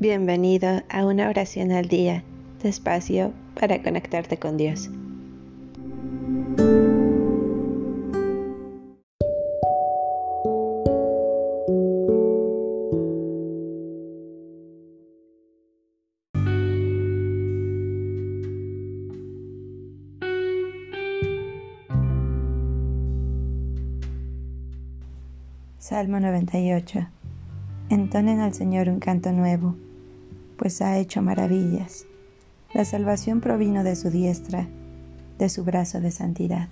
Bienvenido a una oración al día, despacio para conectarte con Dios. Salmo 98 Entonen al Señor un canto nuevo, pues ha hecho maravillas. La salvación provino de su diestra, de su brazo de santidad.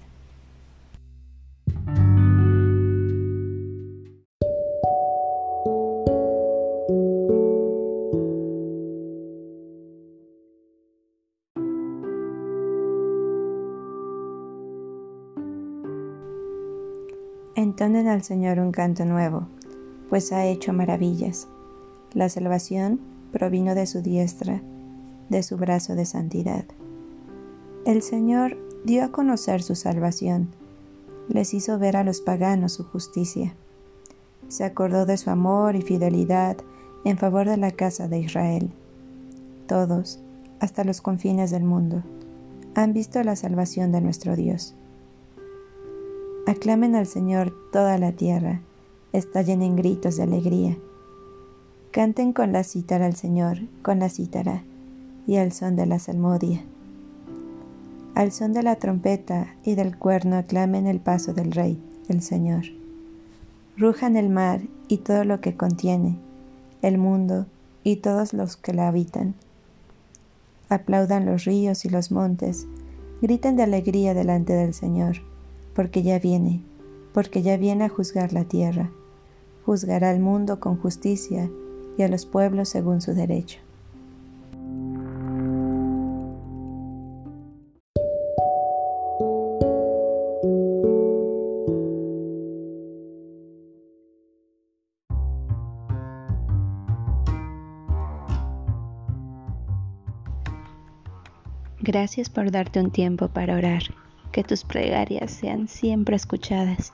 Entonen al Señor un canto nuevo pues ha hecho maravillas. La salvación provino de su diestra, de su brazo de santidad. El Señor dio a conocer su salvación, les hizo ver a los paganos su justicia. Se acordó de su amor y fidelidad en favor de la casa de Israel. Todos, hasta los confines del mundo, han visto la salvación de nuestro Dios. Aclamen al Señor toda la tierra, estallen en gritos de alegría. Canten con la cítara al Señor, con la cítara y al son de la salmodia. Al son de la trompeta y del cuerno aclamen el paso del Rey, el Señor. Rujan el mar y todo lo que contiene, el mundo y todos los que la habitan. Aplaudan los ríos y los montes, griten de alegría delante del Señor, porque ya viene, porque ya viene a juzgar la tierra juzgará al mundo con justicia y a los pueblos según su derecho. Gracias por darte un tiempo para orar. Que tus plegarias sean siempre escuchadas.